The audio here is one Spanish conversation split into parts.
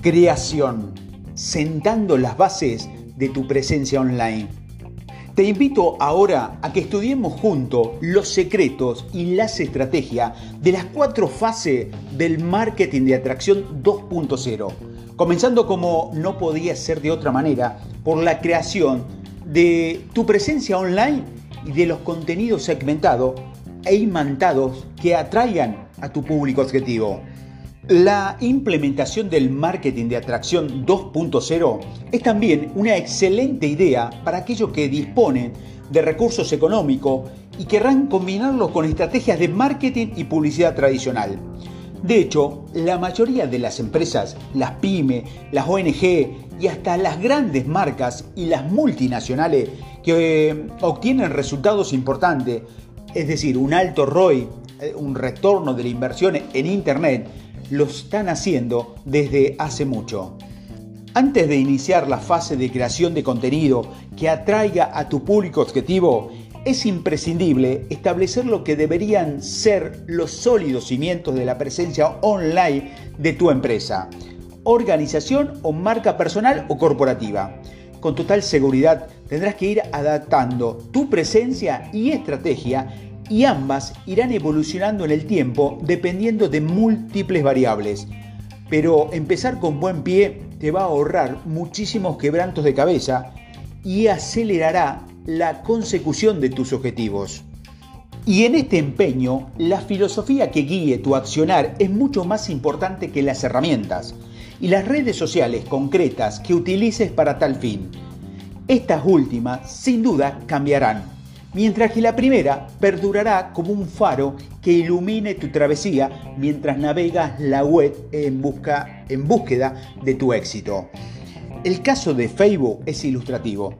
Creación, sentando las bases de tu presencia online. Te invito ahora a que estudiemos juntos los secretos y las estrategias de las cuatro fases del marketing de atracción 2.0. Comenzando como no podía ser de otra manera, por la creación de tu presencia online y de los contenidos segmentados e imantados que atraigan a tu público objetivo. La implementación del marketing de atracción 2.0 es también una excelente idea para aquellos que disponen de recursos económicos y querrán combinarlos con estrategias de marketing y publicidad tradicional. De hecho, la mayoría de las empresas, las pymes, las ONG y hasta las grandes marcas y las multinacionales que eh, obtienen resultados importantes, es decir, un alto ROI, eh, un retorno de la inversión en Internet, lo están haciendo desde hace mucho. Antes de iniciar la fase de creación de contenido que atraiga a tu público objetivo, es imprescindible establecer lo que deberían ser los sólidos cimientos de la presencia online de tu empresa, organización o marca personal o corporativa. Con total seguridad tendrás que ir adaptando tu presencia y estrategia y ambas irán evolucionando en el tiempo dependiendo de múltiples variables. Pero empezar con buen pie te va a ahorrar muchísimos quebrantos de cabeza y acelerará la consecución de tus objetivos. Y en este empeño, la filosofía que guíe tu accionar es mucho más importante que las herramientas y las redes sociales concretas que utilices para tal fin. Estas últimas, sin duda, cambiarán mientras que la primera perdurará como un faro que ilumine tu travesía mientras navegas la web en, busca, en búsqueda de tu éxito. El caso de Facebook es ilustrativo.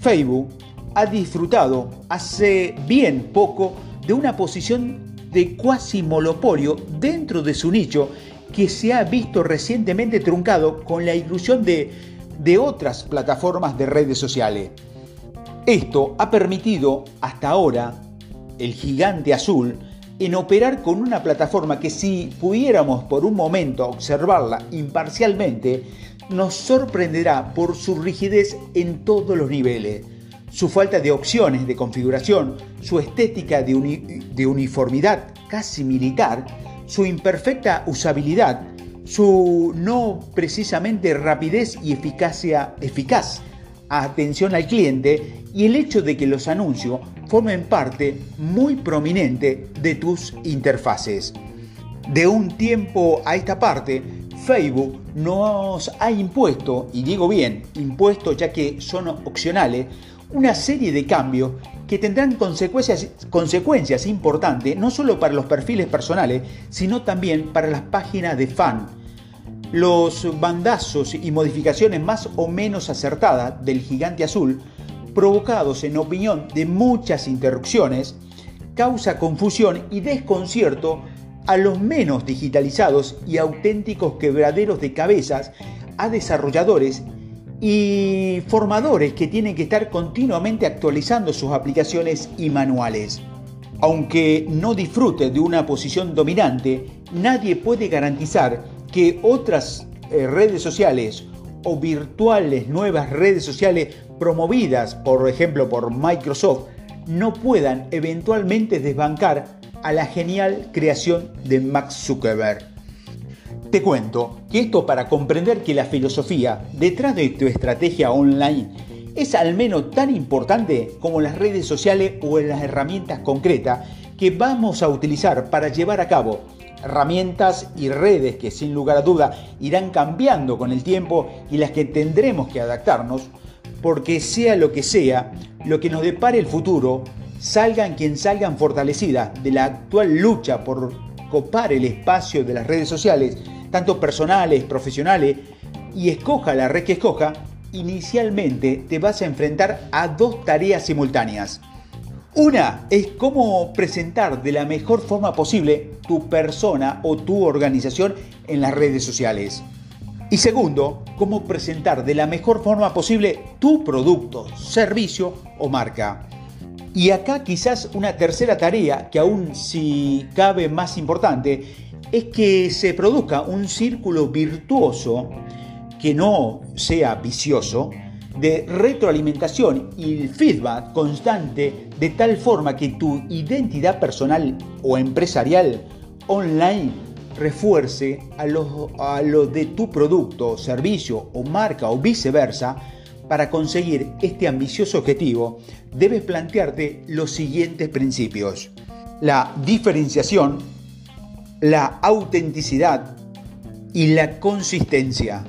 Facebook ha disfrutado hace bien poco de una posición de cuasi monopolio dentro de su nicho que se ha visto recientemente truncado con la inclusión de, de otras plataformas de redes sociales. Esto ha permitido hasta ahora el gigante azul en operar con una plataforma que si pudiéramos por un momento observarla imparcialmente, nos sorprenderá por su rigidez en todos los niveles, su falta de opciones de configuración, su estética de, uniformidad casi militar, su imperfecta usabilidad, su no precisamente rapidez y eficacia eficaz, atención al cliente y el hecho de que los anuncios formen parte muy prominente de tus interfaces. De un tiempo a esta parte, Facebook nos ha impuesto, y digo bien, impuesto ya que son opcionales, una serie de cambios que tendrán consecuencias, consecuencias importantes no solo para los perfiles personales, sino también para las páginas de fan los bandazos y modificaciones más o menos acertadas del gigante azul, provocados en opinión de muchas interrupciones, causa confusión y desconcierto a los menos digitalizados y auténticos quebraderos de cabezas, a desarrolladores y formadores que tienen que estar continuamente actualizando sus aplicaciones y manuales. Aunque no disfrute de una posición dominante, nadie puede garantizar que otras eh, redes sociales o virtuales nuevas redes sociales promovidas, por ejemplo, por Microsoft, no puedan eventualmente desbancar a la genial creación de Max Zuckerberg. Te cuento que esto para comprender que la filosofía detrás de tu estrategia online es al menos tan importante como las redes sociales o las herramientas concretas que vamos a utilizar para llevar a cabo herramientas y redes que sin lugar a duda irán cambiando con el tiempo y las que tendremos que adaptarnos, porque sea lo que sea, lo que nos depare el futuro, salgan quien salgan fortalecidas de la actual lucha por copar el espacio de las redes sociales, tanto personales, profesionales, y escoja la red que escoja, inicialmente te vas a enfrentar a dos tareas simultáneas. Una es cómo presentar de la mejor forma posible tu persona o tu organización en las redes sociales. Y segundo, cómo presentar de la mejor forma posible tu producto, servicio o marca. Y acá quizás una tercera tarea que aún si cabe más importante es que se produzca un círculo virtuoso que no sea vicioso de retroalimentación y feedback constante de tal forma que tu identidad personal o empresarial online refuerce a lo, a lo de tu producto, servicio o marca o viceversa, para conseguir este ambicioso objetivo, debes plantearte los siguientes principios. La diferenciación, la autenticidad y la consistencia.